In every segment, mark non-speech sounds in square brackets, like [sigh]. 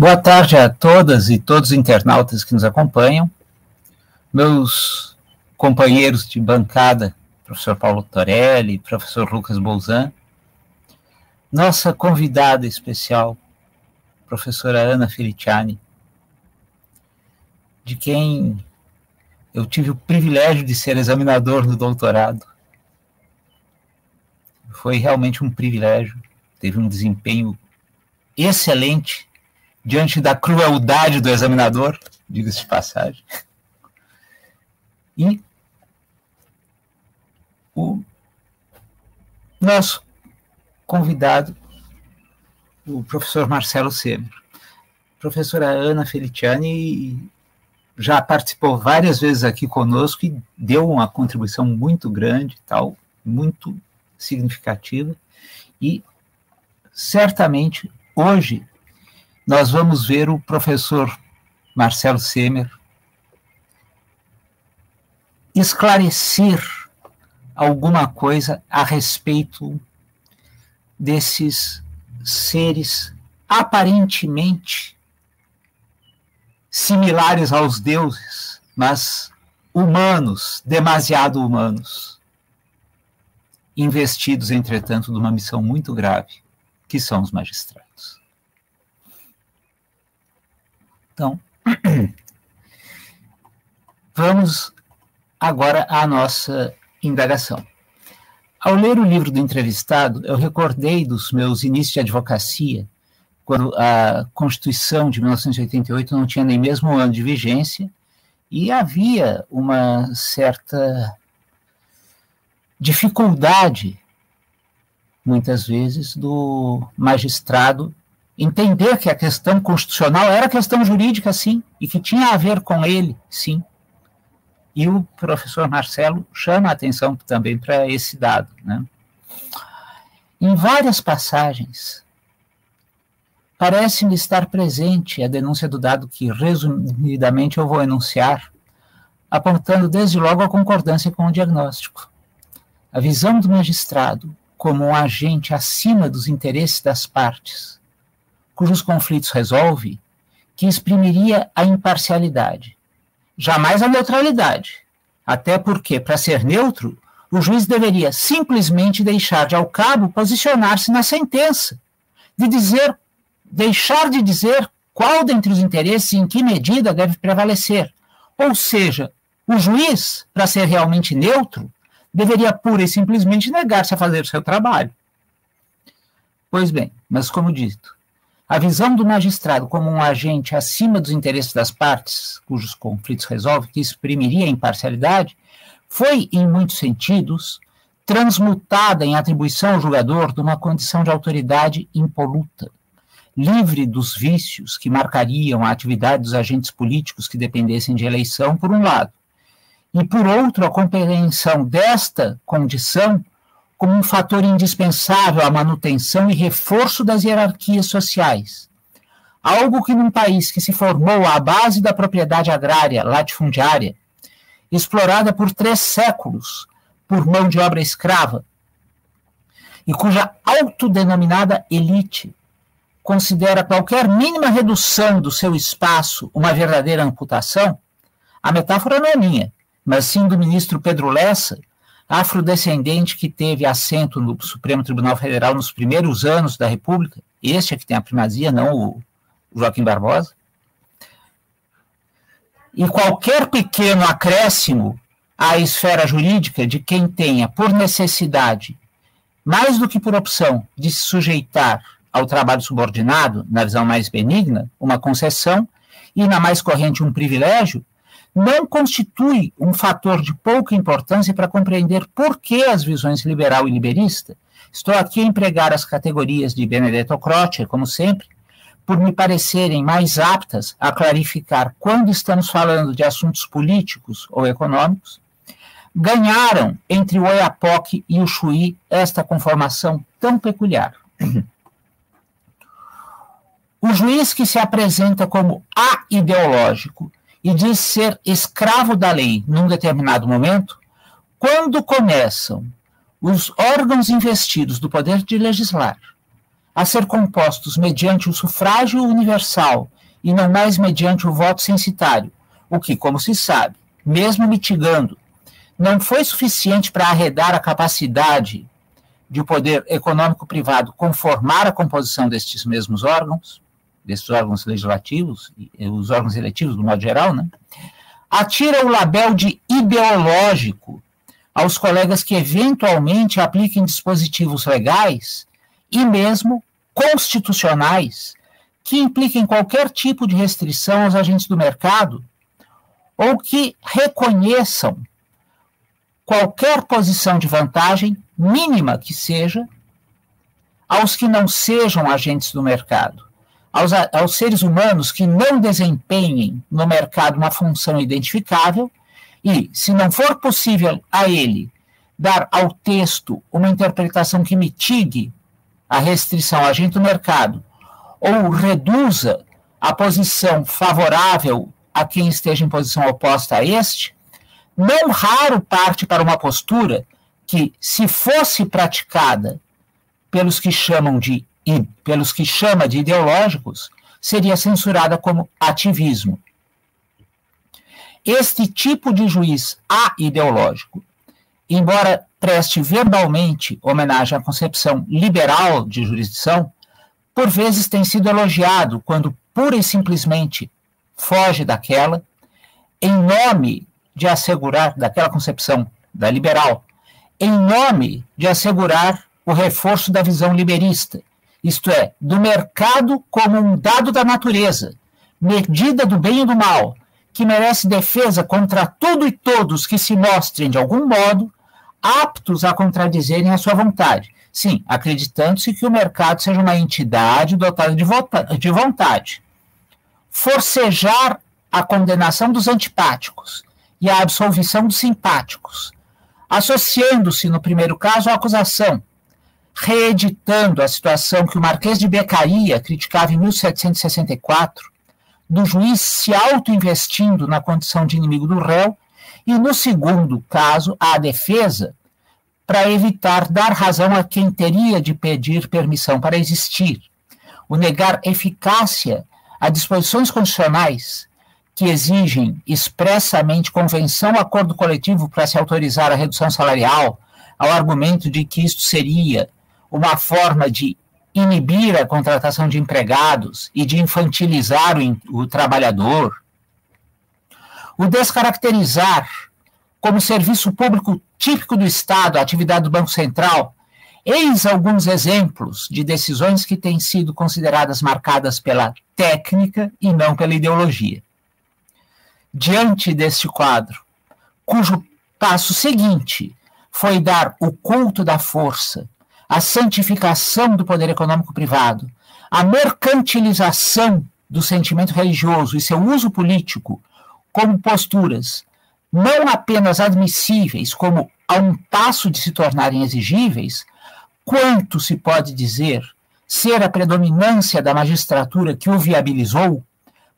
Boa tarde a todas e todos os internautas que nos acompanham, meus companheiros de bancada, professor Paulo Torelli, professor Lucas Bolzan, nossa convidada especial, professora Ana Feliciani, de quem eu tive o privilégio de ser examinador no doutorado. Foi realmente um privilégio, teve um desempenho excelente diante da crueldade do examinador, diga-se de passagem. E o nosso convidado, o professor Marcelo Semer. A professora Ana Feliciani já participou várias vezes aqui conosco e deu uma contribuição muito grande, tal, muito significativa. E certamente hoje nós vamos ver o professor Marcelo Semer esclarecer alguma coisa a respeito desses seres aparentemente similares aos deuses, mas humanos, demasiado humanos, investidos, entretanto, numa missão muito grave, que são os magistrados. Então, [clears throat] vamos agora à nossa indagação. Ao ler o livro do entrevistado, eu recordei dos meus inícios de advocacia quando a Constituição de 1988 não tinha nem mesmo um ano de vigência e havia uma certa dificuldade, muitas vezes, do magistrado entender que a questão constitucional era questão jurídica, sim, e que tinha a ver com ele, sim. E o professor Marcelo chama a atenção também para esse dado. Né? Em várias passagens, Parece-me estar presente a denúncia do dado que, resumidamente, eu vou enunciar, apontando desde logo a concordância com o diagnóstico. A visão do magistrado como um agente acima dos interesses das partes, cujos conflitos resolve, que exprimiria a imparcialidade, jamais a neutralidade, até porque, para ser neutro, o juiz deveria simplesmente deixar de ao cabo posicionar-se na sentença, de dizer deixar de dizer qual dentre os interesses e em que medida deve prevalecer. Ou seja, o juiz, para ser realmente neutro, deveria pura e simplesmente negar-se a fazer o seu trabalho. Pois bem, mas como dito, a visão do magistrado como um agente acima dos interesses das partes, cujos conflitos resolve, que exprimiria a imparcialidade, foi, em muitos sentidos, transmutada em atribuição ao julgador de uma condição de autoridade impoluta livre dos vícios que marcariam a atividade dos agentes políticos que dependessem de eleição, por um lado, e por outro, a compreensão desta condição como um fator indispensável à manutenção e reforço das hierarquias sociais. Algo que num país que se formou à base da propriedade agrária latifundiária, explorada por três séculos por mão de obra escrava, e cuja autodenominada elite considera qualquer mínima redução do seu espaço uma verdadeira amputação, a metáfora não é minha, mas sim do ministro Pedro Lessa, afrodescendente que teve assento no Supremo Tribunal Federal nos primeiros anos da República, este é que tem a primazia, não o Joaquim Barbosa. E qualquer pequeno acréscimo à esfera jurídica de quem tenha, por necessidade, mais do que por opção, de se sujeitar ao trabalho subordinado, na visão mais benigna, uma concessão, e na mais corrente, um privilégio, não constitui um fator de pouca importância para compreender por que as visões liberal e liberista, estou aqui a empregar as categorias de Benedetto Croce, como sempre, por me parecerem mais aptas a clarificar quando estamos falando de assuntos políticos ou econômicos, ganharam entre o Oiapoque e o Chuí esta conformação tão peculiar. O juiz que se apresenta como a-ideológico e diz ser escravo da lei num determinado momento, quando começam os órgãos investidos do poder de legislar a ser compostos mediante o sufrágio universal e não mais mediante o voto censitário, o que, como se sabe, mesmo mitigando, não foi suficiente para arredar a capacidade de o poder econômico privado conformar a composição destes mesmos órgãos, desses órgãos legislativos, os órgãos eletivos, do modo geral, né? atira o label de ideológico aos colegas que eventualmente apliquem dispositivos legais e mesmo constitucionais que impliquem qualquer tipo de restrição aos agentes do mercado ou que reconheçam qualquer posição de vantagem, mínima que seja, aos que não sejam agentes do mercado, aos, aos seres humanos que não desempenhem no mercado uma função identificável e, se não for possível a ele dar ao texto uma interpretação que mitigue a restrição agente do mercado ou reduza a posição favorável a quem esteja em posição oposta a este, não raro parte para uma postura que, se fosse praticada pelos que chamam de pelos que chama de ideológicos, seria censurada como ativismo. Este tipo de juiz a-ideológico, embora preste verbalmente homenagem à concepção liberal de jurisdição, por vezes tem sido elogiado quando pura e simplesmente foge daquela, em nome de assegurar, daquela concepção da liberal, em nome de assegurar o reforço da visão liberista, isto é, do mercado como um dado da natureza, medida do bem e do mal, que merece defesa contra tudo e todos que se mostrem, de algum modo, aptos a contradizerem a sua vontade. Sim, acreditando-se que o mercado seja uma entidade dotada de vontade. Forcejar a condenação dos antipáticos e a absolvição dos simpáticos, associando-se, no primeiro caso, à acusação, reeditando a situação que o Marquês de Becaria criticava em 1764, do juiz se auto-investindo na condição de inimigo do réu, e no segundo caso, a defesa, para evitar dar razão a quem teria de pedir permissão para existir, o negar eficácia a disposições constitucionais que exigem expressamente convenção acordo coletivo para se autorizar a redução salarial, ao argumento de que isto seria uma forma de inibir a contratação de empregados e de infantilizar o, o trabalhador, o descaracterizar como serviço público típico do Estado a atividade do Banco Central, eis alguns exemplos de decisões que têm sido consideradas marcadas pela técnica e não pela ideologia. Diante deste quadro, cujo passo seguinte foi dar o culto da força a santificação do poder econômico privado, a mercantilização do sentimento religioso e seu uso político como posturas não apenas admissíveis, como a um passo de se tornarem exigíveis, quanto se pode dizer ser a predominância da magistratura que o viabilizou,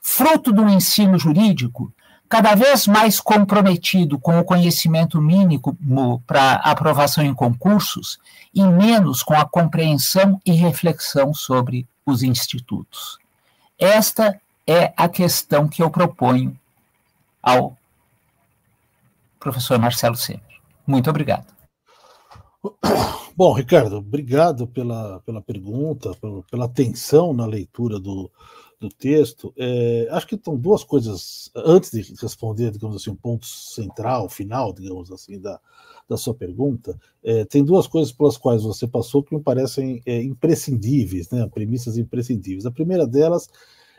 fruto do ensino jurídico cada vez mais comprometido com o conhecimento mínimo para aprovação em concursos e menos com a compreensão e reflexão sobre os institutos. Esta é a questão que eu proponho ao professor Marcelo Semer. Muito obrigado. [coughs] Bom, Ricardo, obrigado pela, pela pergunta, pela atenção na leitura do, do texto, é, acho que estão duas coisas, antes de responder, digamos assim, um ponto central, final, digamos assim, da, da sua pergunta, é, tem duas coisas pelas quais você passou que me parecem é, imprescindíveis, né, premissas imprescindíveis. A primeira delas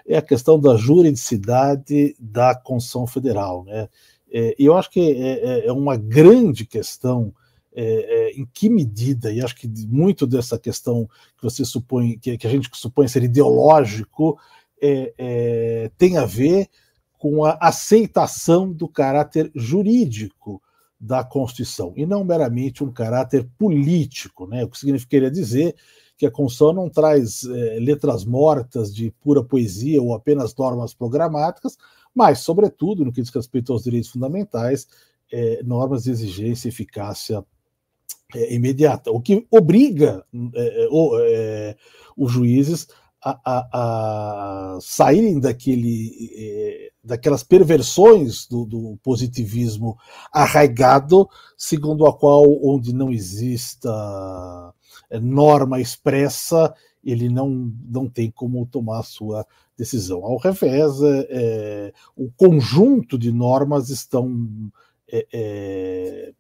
é a questão da juridicidade da Constituição Federal. Né? É, e eu acho que é, é, é uma grande questão é, é, em que medida, e acho que muito dessa questão que você supõe, que, que a gente supõe ser ideológico, é, é, tem a ver com a aceitação do caráter jurídico da Constituição, e não meramente um caráter político, né? o que significaria dizer que a Constituição não traz é, letras mortas de pura poesia ou apenas normas programáticas, mas, sobretudo, no que diz respeito aos direitos fundamentais, é, normas de exigência e eficácia é, imediata, o que obriga é, é, os juízes a, a, a, saírem daquele, daquelas perversões do, do, positivismo arraigado, segundo a qual, onde não exista norma expressa, ele não, não tem como tomar a sua decisão. Ao revés, é, é, o conjunto de normas estão é, é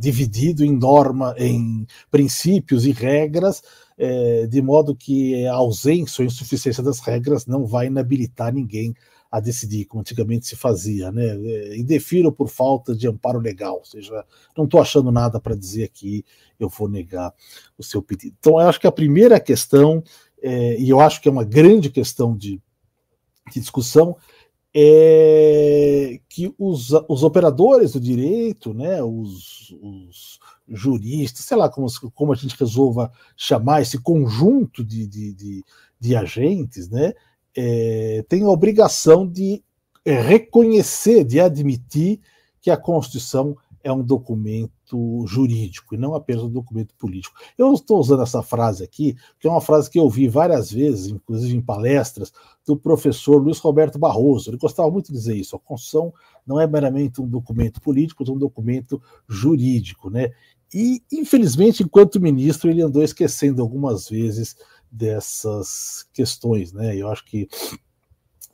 dividido em norma, em princípios e regras, é, de modo que a ausência ou insuficiência das regras não vai inabilitar ninguém a decidir, como antigamente se fazia, né? Indefiro por falta de amparo legal, ou seja, não estou achando nada para dizer aqui, eu vou negar o seu pedido. Então, eu acho que a primeira questão é, e eu acho que é uma grande questão de, de discussão, é que os, os operadores do direito, né, os, os juristas, sei lá como, como a gente resolva chamar esse conjunto de, de, de, de agentes, né, é, tem a obrigação de reconhecer, de admitir que a Constituição é um documento jurídico e não apenas um documento político. Eu estou usando essa frase aqui, que é uma frase que eu vi várias vezes, inclusive em palestras, do professor Luiz Roberto Barroso. Ele gostava muito de dizer isso: a Constituição não é meramente um documento político, é um documento jurídico. Né? E, infelizmente, enquanto ministro, ele andou esquecendo algumas vezes dessas questões. Né? Eu acho que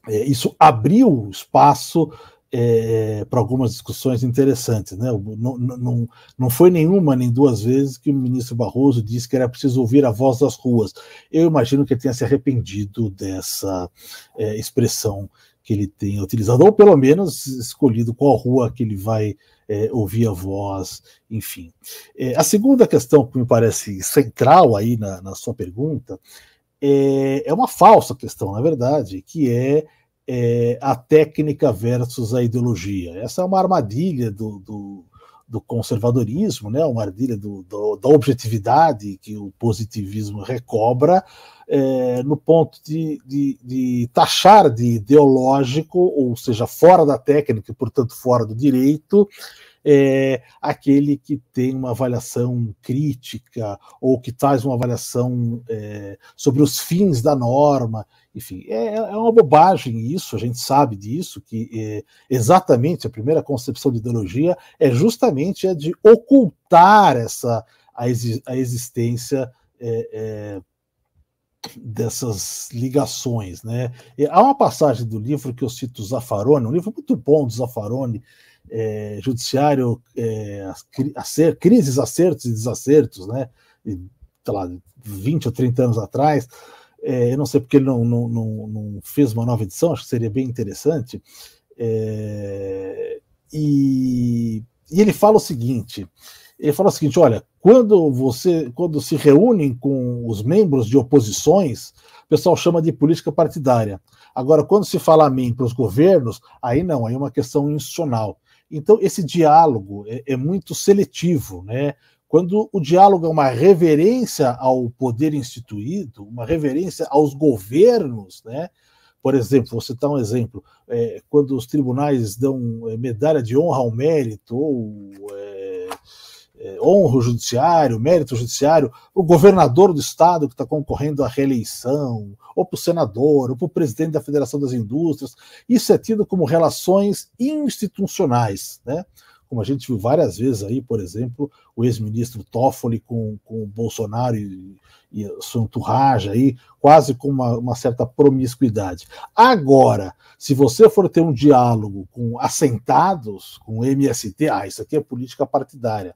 é, isso abriu espaço é, para algumas discussões interessantes. Né? Não, não, não foi nenhuma nem duas vezes que o ministro Barroso disse que era preciso ouvir a voz das ruas. Eu imagino que ele tenha se arrependido dessa é, expressão que ele tenha utilizado, ou pelo menos escolhido qual rua que ele vai é, ouvir a voz, enfim. É, a segunda questão que me parece central aí na, na sua pergunta é, é uma falsa questão, na verdade, que é é, a técnica versus a ideologia. Essa é uma armadilha do, do, do conservadorismo, né? uma armadilha do, do, da objetividade que o positivismo recobra, é, no ponto de, de, de, taxar de ideológico, ou seja, fora da técnica e, portanto, fora do direito, é aquele que tem uma avaliação crítica ou que traz uma avaliação é, sobre os fins da norma. Enfim, é, é, uma bobagem isso, a gente sabe disso, que é, exatamente a primeira concepção de ideologia é justamente a de ocultar essa, a, a existência é, é, dessas ligações. Né? Há uma passagem do livro que eu cito Zaffaroni, um livro muito bom do Zaffaroni, é, judiciário, é, acer, crises, acertos e desacertos, né? E, sei lá, 20 ou 30 anos atrás. É, eu não sei porque ele não, não, não, não, fez uma nova edição, acho que seria bem interessante. É, e, e, ele fala o seguinte: ele fala o seguinte: olha, quando você, quando se reúnem com os membros de oposições, o pessoal chama de política partidária. Agora, quando se fala amém para os governos, aí não, aí é uma questão institucional. Então, esse diálogo é, é muito seletivo, né? Quando o diálogo é uma reverência ao poder instituído, uma reverência aos governos, né? Por exemplo, vou citar um exemplo: é, quando os tribunais dão é, medalha de honra ao mérito ou é, honra o judiciário, mérito judiciário, o governador do estado que está concorrendo à reeleição, ou para o senador, ou para o presidente da Federação das Indústrias. Isso é tido como relações institucionais, né? Como a gente viu várias vezes aí, por exemplo, o ex-ministro Toffoli com, com o Bolsonaro e, e sua entourage aí, quase com uma, uma certa promiscuidade. Agora, se você for ter um diálogo com assentados, com MST, ah, isso aqui é política partidária.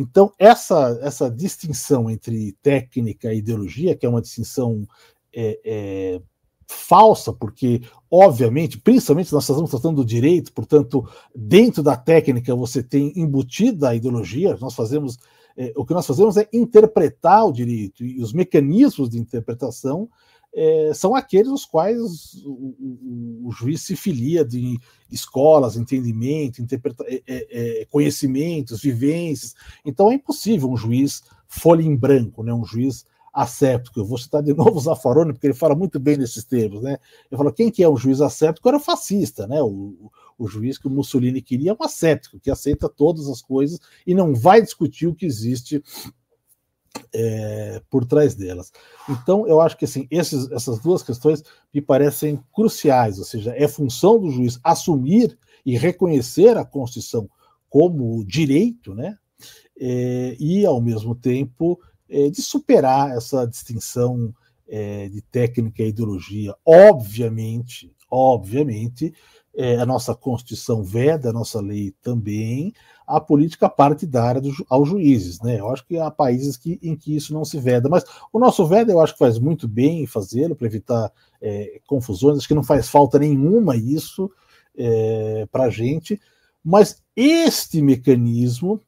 Então, essa, essa distinção entre técnica e ideologia, que é uma distinção é, é, falsa, porque, obviamente, principalmente nós estamos tratando do direito, portanto, dentro da técnica você tem embutida a ideologia, nós fazemos. É, o que nós fazemos é interpretar o direito, e os mecanismos de interpretação é, são aqueles os quais o, o, o, juiz se filia de escolas, entendimento, é, é, é, conhecimentos, vivências. Então é impossível um juiz folha em branco, né, um juiz asséptico. Eu vou citar de [laughs] novo o Zaffaroni, porque ele fala muito bem nesses termos. Né? Ele falou: quem que é um juiz asséptico era o fascista, né? o, o juiz que o Mussolini queria é um asséptico, que aceita todas as coisas e não vai discutir o que existe é, por trás delas. Então, eu acho que assim, esses, essas duas questões me parecem cruciais, ou seja, é função do juiz assumir e reconhecer a Constituição como direito, né? É, e, ao mesmo tempo, é, de superar essa distinção é, de técnica e ideologia. Obviamente, obviamente, é, a nossa Constituição veda, a nossa lei também, a política partidária do, aos juízes. Né? Eu acho que há países que, em que isso não se veda, mas o nosso veda eu acho que faz muito bem fazê-lo para evitar é, confusões, acho que não faz falta nenhuma isso é, para a gente, mas este mecanismo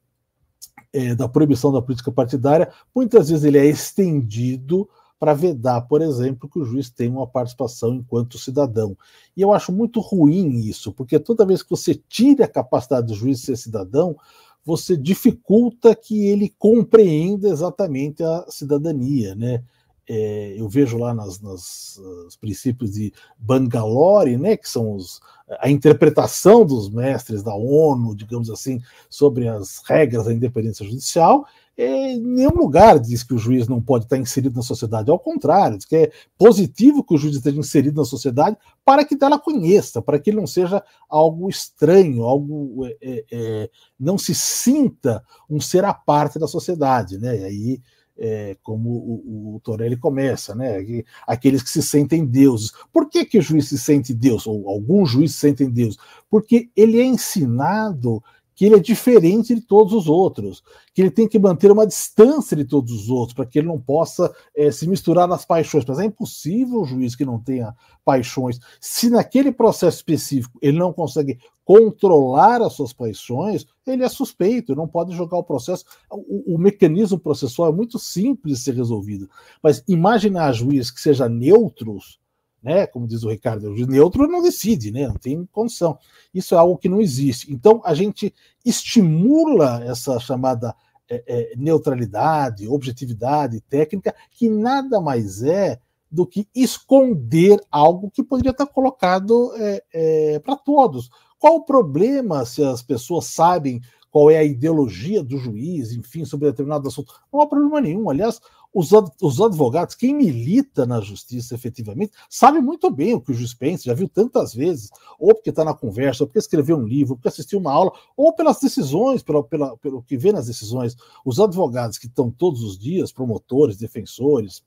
é, da proibição da política partidária, muitas vezes ele é estendido para vedar, por exemplo, que o juiz tenha uma participação enquanto cidadão. E eu acho muito ruim isso, porque toda vez que você tira a capacidade do juiz ser cidadão, você dificulta que ele compreenda exatamente a cidadania, né? É, eu vejo lá nas, nas princípios de Bangalore, né, que são os, a interpretação dos mestres da ONU, digamos assim, sobre as regras da independência judicial, em nenhum lugar diz que o juiz não pode estar inserido na sociedade. Ao contrário, diz que é positivo que o juiz esteja inserido na sociedade para que dela conheça, para que ele não seja algo estranho, algo é, é, é não se sinta um ser à parte da sociedade, né? E aí é, como o, o, Torelli começa, né? Aqueles que se sentem deuses. Por que, que o juiz se sente Deus, ou alguns juízes se sentem Deus? Porque ele é ensinado que ele é diferente de todos os outros, que ele tem que manter uma distância de todos os outros, para que ele não possa é, se misturar nas paixões. Mas é impossível o juiz que não tenha paixões, se naquele processo específico ele não consegue controlar as suas paixões, ele é suspeito, não pode jogar o processo. O, o mecanismo processual é muito simples de ser resolvido. Mas imaginar juízes que sejam neutros né? Como diz o Ricardo, o neutro não decide, né? Não tem condição. Isso é algo que não existe. Então a gente estimula essa chamada é, é, neutralidade, objetividade técnica, que nada mais é do que esconder algo que poderia estar colocado é, é para todos. Qual o problema se as pessoas sabem qual é a ideologia do juiz, enfim, sobre determinado assunto? Não há problema nenhum. Aliás, os, os advogados, quem milita na justiça efetivamente, sabe muito bem o que o juiz pensa, já viu tantas vezes, ou porque está na conversa, ou porque escreveu um livro, ou porque assistiu uma aula, ou pelas decisões, pela, pela, pelo que vê nas decisões. Os advogados que estão todos os dias, promotores, defensores,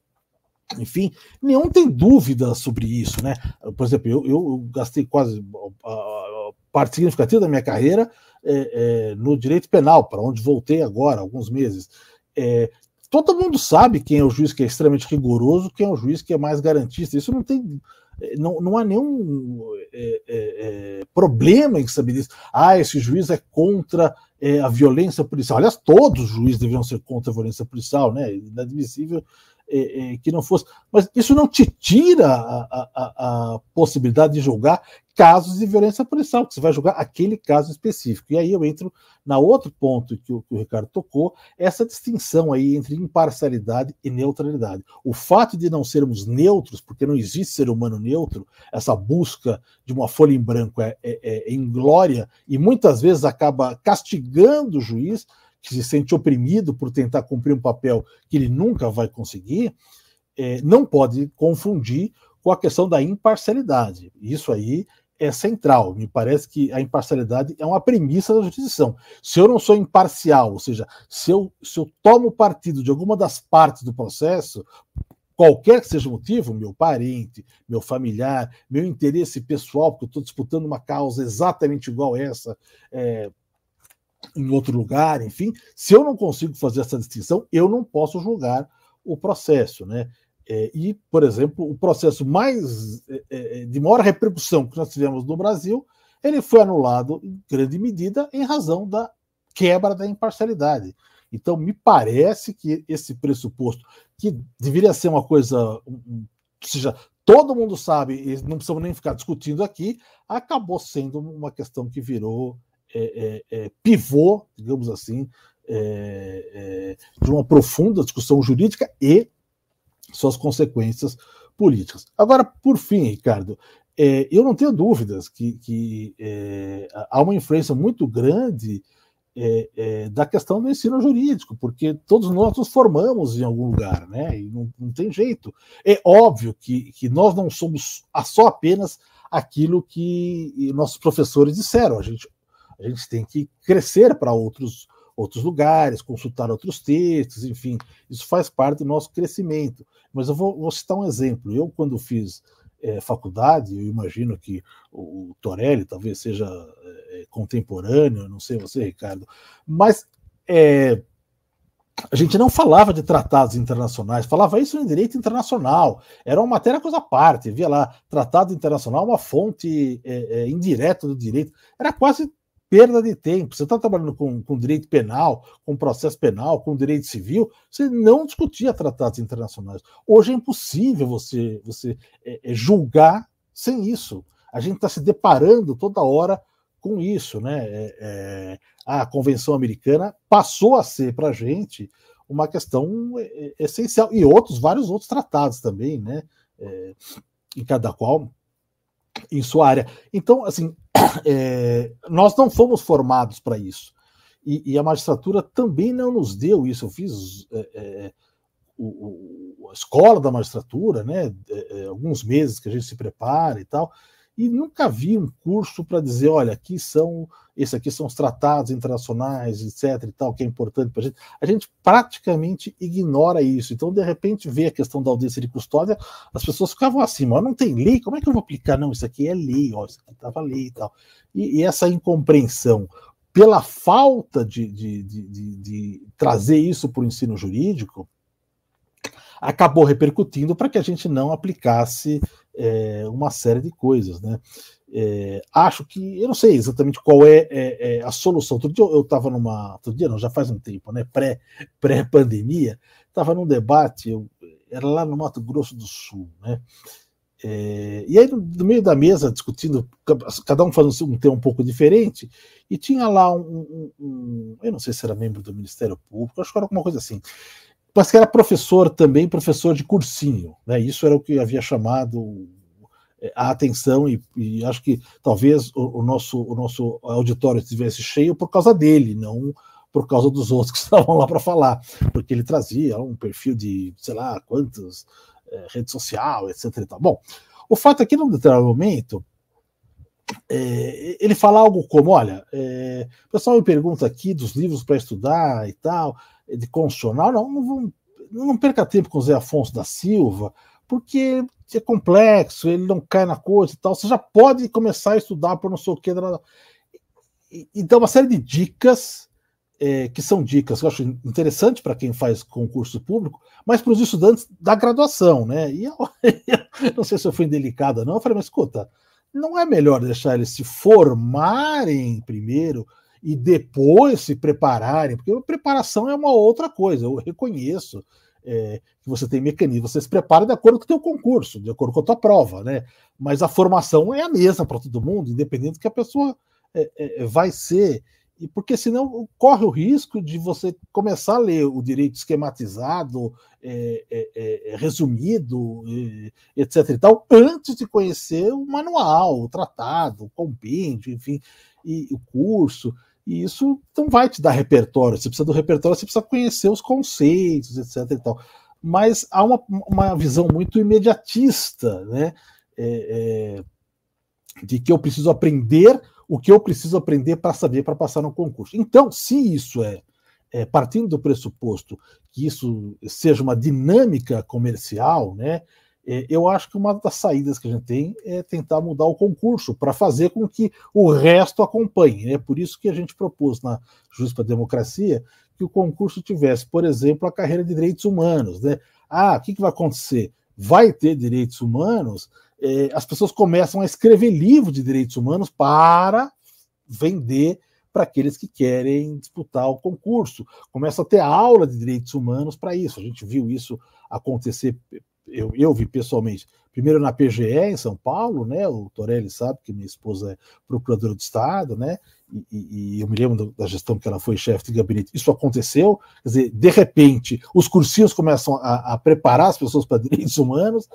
enfim, nenhum tem dúvida sobre isso, né? Por exemplo, eu, eu gastei quase a parte significativa da minha carreira é, é, no direito penal, para onde voltei agora, alguns meses. É, todo mundo sabe quem é o juiz que é extremamente rigoroso, quem é o juiz que é mais garantista. Isso não tem. Não, não há nenhum é, é, problema em saber disso. Ah, esse juiz é contra é, a violência policial. Aliás, todos os juízes deveriam ser contra a violência policial, né? Inadmissível que não fosse. Mas isso não te tira a, a, a, possibilidade de julgar casos de violência policial, que você vai julgar aquele caso específico. E aí eu entro na outro ponto que o, que o Ricardo tocou, essa distinção aí entre imparcialidade e neutralidade. O fato de não sermos neutros, porque não existe ser humano neutro, essa busca de uma folha em branco é, é, é inglória e muitas vezes acaba castigando o juiz que se sente oprimido por tentar cumprir um papel que ele nunca vai conseguir, é, não pode confundir com a questão da imparcialidade. Isso aí é central. Me parece que a imparcialidade é uma premissa da jurisdição. Se eu não sou imparcial, ou seja, se eu, se eu tomo partido de alguma das partes do processo, qualquer que seja o motivo, meu parente, meu familiar, meu interesse pessoal, porque eu estou disputando uma causa exatamente igual a essa, é, em outro lugar, enfim, se eu não consigo fazer essa distinção, eu não posso julgar o processo, né? É, e, por exemplo, o processo mais é, é, de maior repercussão que nós tivemos no Brasil, ele foi anulado em grande medida em razão da quebra da imparcialidade. Então, me parece que esse pressuposto, que deveria ser uma coisa, ou seja, todo mundo sabe, e não precisamos nem ficar discutindo aqui, acabou sendo uma questão que virou é, é, é, pivô, digamos assim, de uma profunda discussão jurídica e suas consequências políticas. Agora, por fim, Ricardo, é, eu não tenho dúvidas que, que é, há uma influência muito grande é, é, da questão do ensino jurídico, porque todos nós nos formamos em algum lugar, né? E não, não tem jeito. É óbvio que, que nós não somos só apenas aquilo que nossos professores disseram. A gente, a gente tem que crescer para outros, outros lugares, consultar outros textos, enfim, isso faz parte do nosso crescimento. Mas eu vou, vou citar um exemplo. Eu, quando fiz é, faculdade, eu imagino que o, Torelli talvez seja é, contemporâneo, não sei você, Ricardo, mas é, a gente não falava de tratados internacionais, falava isso em direito internacional, era uma matéria coisa à parte, via lá, tratado internacional, uma fonte é, é, indireta do direito, era quase perda de tempo. Você está trabalhando com, com direito penal, com processo penal, com direito civil, você não discutia tratados internacionais. Hoje é impossível você, você é, é, julgar sem isso. A gente está se deparando toda hora com isso. Né? É, é a Convenção Americana passou a ser para a gente uma questão é, é, essencial. E outros, vários outros tratados também, né? em cada qual em sua área. Então, assim, [coughs] é, nós não fomos formados para isso. E, e, a magistratura também não nos deu isso. Eu fiz é, é, o, o, a escola da magistratura, né, é, é, alguns meses que a gente se prepara e tal, e nunca vi um curso para dizer, olha, aqui são, esse aqui são os tratados internacionais, etc. e tal, que é importante para a gente. A gente praticamente ignora isso. Então, de repente, vê a questão da audiência de custódia, as pessoas ficavam assim, mas não tem lei, como é que eu vou aplicar? Não, isso aqui é lei, ó, isso aqui estava lei e tal. E, e, essa incompreensão, pela falta de, de, de, de trazer isso para o ensino jurídico, acabou repercutindo para que a gente não aplicasse é, uma série de coisas, né? É, acho que eu não sei exatamente qual é, é, é a solução. Outro dia eu estava numa, outro dia não, já faz um tempo, né? Pré pré pandemia, estava num debate, eu, era lá no Mato Grosso do Sul, né? É, e aí no, no, meio da mesa discutindo, cada um fazendo um tema um pouco diferente, e tinha lá um, um, um, eu não sei se era membro do Ministério Público, acho que era alguma coisa assim mas que era professor também, professor de cursinho. Né? Isso era o que havia chamado é, a atenção e, e acho que talvez o, o, nosso, o nosso auditório estivesse cheio por causa dele, não por causa dos [laughs] outros que estavam lá para falar, porque ele trazia um perfil de, sei lá, quantas, é, rede social, etc. Bom, o fato é que, num determinado momento, é, ele fala algo como: olha, é, o pessoal me pergunta aqui dos livros para estudar e tal, de constitucional, não, não, não perca tempo com o Zé Afonso da Silva, porque é complexo, ele não cai na coisa e tal. Você já pode começar a estudar por não sei o que. Então, uma série de dicas, é, que são dicas que eu acho interessante para quem faz concurso público, mas para os estudantes da graduação, né? E [laughs] eu, não sei se eu fui indelicado ou não, eu falei, mas escuta, não é melhor deixar eles se formarem primeiro e depois se prepararem, porque a preparação é uma outra coisa, eu reconheço é, que você tem mecanismo, você se prepara de acordo com o teu concurso, de acordo com a tua prova, né? Mas a formação é a mesma para todo mundo, independente do que a pessoa é, é, vai ser, e porque senão corre o risco de você começar a ler o direito esquematizado, é, é, é, resumido, etc. e tal, antes de conhecer o manual, o tratado, o compêndio, enfim, e o curso. E isso não vai te dar repertório. Você precisa do repertório, você precisa conhecer os conceitos, etc. E tal. Mas há uma, uma visão muito imediatista, né? É, é, de que eu preciso aprender o que eu preciso aprender para saber para passar no concurso. Então, se isso é, é, partindo do pressuposto que isso seja uma dinâmica comercial, né? É, eu acho que uma das saídas que a gente tem é tentar mudar o concurso para fazer com que o resto acompanhe. É por isso que a gente propôs na Justiça para a Democracia que o concurso tivesse, por exemplo, a carreira de direitos humanos. Né? Ah, o que, que vai acontecer? Vai ter direitos humanos? É, as pessoas começam a escrever livros de direitos humanos para vender para aqueles que querem disputar o concurso. Começa a ter aula de direitos humanos para isso. A gente viu isso acontecer eu, eu vi pessoalmente, primeiro na PGE em São Paulo, né? O Torelli sabe que minha esposa é procuradora de Estado, né? E, e, e eu me lembro da gestão que ela foi chefe de gabinete. Isso aconteceu, quer dizer, de repente, os cursinhos começam a, a preparar as pessoas para direitos humanos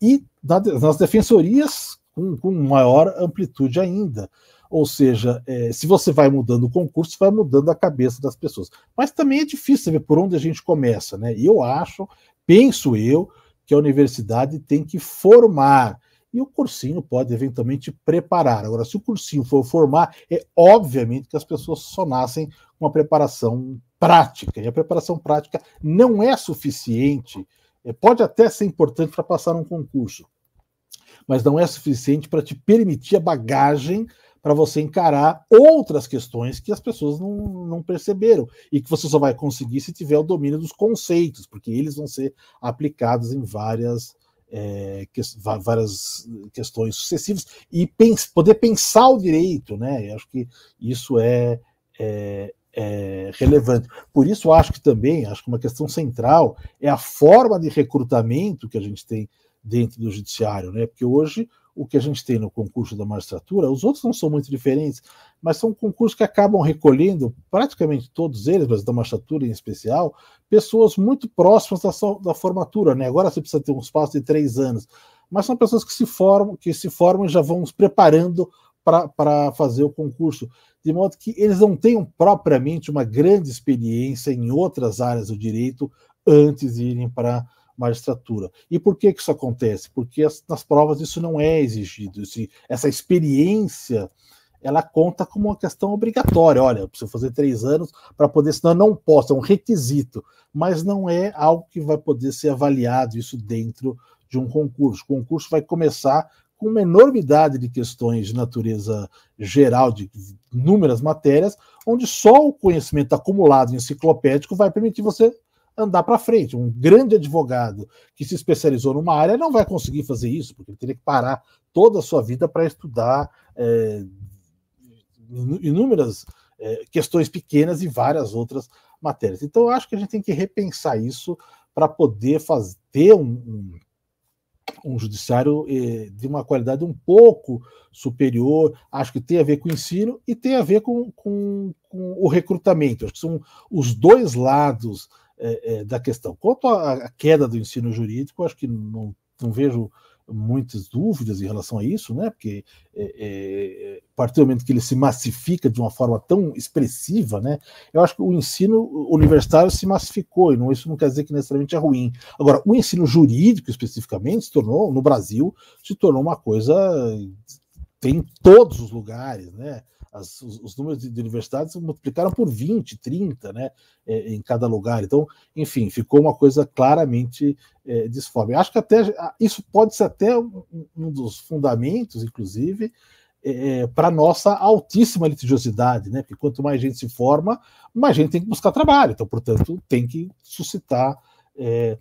e nas defensorias com, com maior amplitude ainda. Ou seja, é, se você vai mudando o concurso, vai mudando a cabeça das pessoas. Mas também é difícil ver por onde a gente começa, né? E eu acho, penso eu, que a universidade tem que formar. E o cursinho pode eventualmente preparar. Agora, se o cursinho for formar, é obviamente que as pessoas só nascem com uma preparação prática. E a preparação prática não é suficiente. É, pode até ser importante para passar um concurso, mas não é suficiente para te permitir a bagagem para você encarar outras questões que as pessoas não, não perceberam e que você só vai conseguir se tiver o domínio dos conceitos, porque eles vão ser aplicados em várias, é, que, várias questões sucessivas e pens, poder pensar o direito, né? Eu acho que isso é, é, é, relevante. Por isso, acho que também, acho que uma questão central é a forma de recrutamento que a gente tem dentro do judiciário, né? Porque hoje o que a gente tem no concurso da magistratura, os outros não são muito diferentes, mas são concursos que acabam recolhendo, praticamente todos eles, mas da magistratura em especial, pessoas muito próximas da, da formatura. Né? Agora você precisa ter um espaço de três anos, mas são pessoas que se formam, que se formam e já vão se preparando para fazer o concurso, de modo que eles não tenham propriamente uma grande experiência em outras áreas do direito antes de irem para magistratura. E por que, que isso acontece? Porque as, nas provas isso não é exigido. essa experiência ela conta como uma questão obrigatória. Olha, eu preciso fazer três anos para poder, senão eu não posso, é um requisito, mas não é algo que vai poder ser avaliado isso dentro de um concurso. O concurso vai começar com uma enormidade de questões de natureza geral, de inúmeras matérias, onde só o conhecimento acumulado enciclopédico vai permitir você andar para frente. Um grande advogado que se especializou numa área não vai conseguir fazer isso, porque ele teria que parar toda a sua vida para estudar é, inúmeras é, questões pequenas e várias outras matérias. Então, eu acho que a gente tem que repensar isso para poder fazer um, um, um judiciário eh, de uma qualidade um pouco superior. Acho que tem a ver com o ensino e tem a ver com, com, com o recrutamento. Acho que são os dois lados é, é, da questão. Quanto à, queda do ensino jurídico, acho que não, não vejo muitas dúvidas em relação a isso, né? Porque é, é, a partir do momento que ele se massifica de uma forma tão expressiva, né? Eu acho que o ensino universitário se massificou e não, isso não quer dizer que necessariamente é ruim. Agora, o ensino jurídico especificamente se tornou no Brasil se tornou uma coisa tem em todos os lugares, né? As, os, os, números de, de, universidades multiplicaram por 20, 30 né, é, em cada lugar. Então, enfim, ficou uma coisa claramente é, disforme. Acho que até isso pode ser até um, um dos fundamentos, inclusive, é, é para nossa altíssima litigiosidade, né? Porque quanto mais gente se forma, mais gente tem que buscar trabalho. Então, portanto, tem que suscitar é,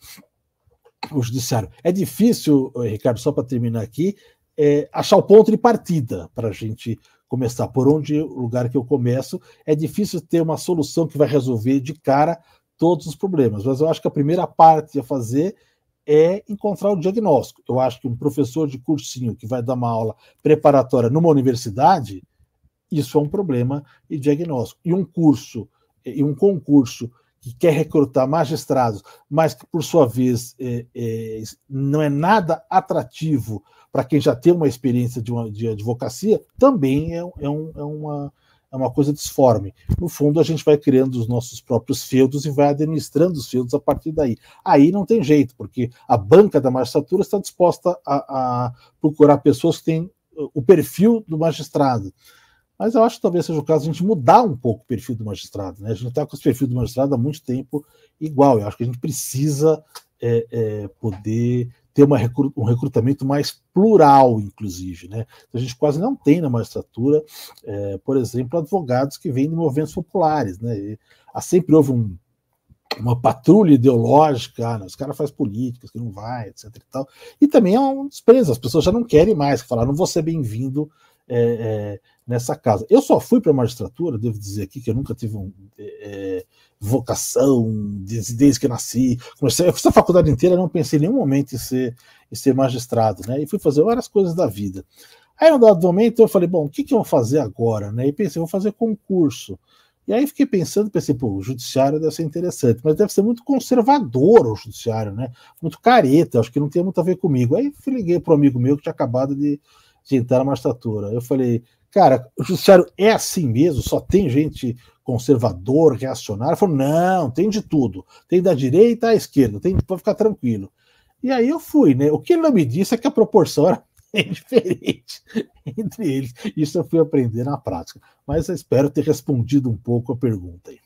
o judiciário. É difícil, Ricardo, só para terminar aqui, é, achar o ponto de partida para a gente começar. Por onde o lugar que eu começo, é difícil ter uma solução que vai resolver de cara todos os problemas. Mas eu acho que a primeira parte a fazer é encontrar o diagnóstico. Eu acho que um professor de cursinho que vai dar uma aula preparatória numa universidade, isso é um problema de diagnóstico. E um curso e um concurso que quer recrutar magistrados, mas que, por sua vez, é, é, não é nada atrativo para quem já tem uma experiência de, uma, de advocacia, também é, é, um, é, uma, é uma coisa disforme. No fundo, a gente vai criando os nossos próprios feudos e vai administrando os feudos a partir daí. Aí não tem jeito, porque a banca da magistratura está disposta a, a procurar pessoas que têm o perfil do magistrado. Mas eu acho que talvez seja o caso de a gente mudar um pouco o perfil do magistrado. Né? A gente está com esse perfil do magistrado há muito tempo igual. Eu acho que a gente precisa é, é, poder ter uma, um recrutamento mais plural, inclusive. Né? Então, a gente quase não tem na magistratura, é, por exemplo, advogados que vêm de movimentos populares. Né? E, há sempre houve um, uma patrulha ideológica, ah, os caras fazem políticas, que não vai, etc. E, tal. e também é um desprezo, as pessoas já não querem mais, falar, não vou ser bem-vindo é, é, nessa casa. Eu só fui para a magistratura, devo dizer aqui que eu nunca tive um, é, vocação desde, desde, que nasci. Comecei, eu fiz a faculdade inteira, não pensei em nenhum momento em ser, em ser magistrado, né? E fui fazer várias coisas da vida. Aí, no dado momento, eu falei, bom, o que, que eu vou fazer agora? Né? E pensei, vou fazer concurso. E aí fiquei pensando, pensei, pô, o judiciário deve ser interessante, mas deve ser muito conservador o judiciário, né? Muito careta, acho que não tem muito a ver comigo. Aí liguei para um amigo meu que tinha acabado de, de entrar na magistratura. Eu falei, cara, o judiciário é assim mesmo? Só tem gente conservador, reacionário? Falou, não, tem de tudo. Tem da direita à esquerda, tem para ficar tranquilo. E aí eu fui, né? O que ele não me disse é que a proporção era [laughs] diferente entre eles. Isso eu fui aprender na prática. Mas eu espero ter respondido um pouco a pergunta aí.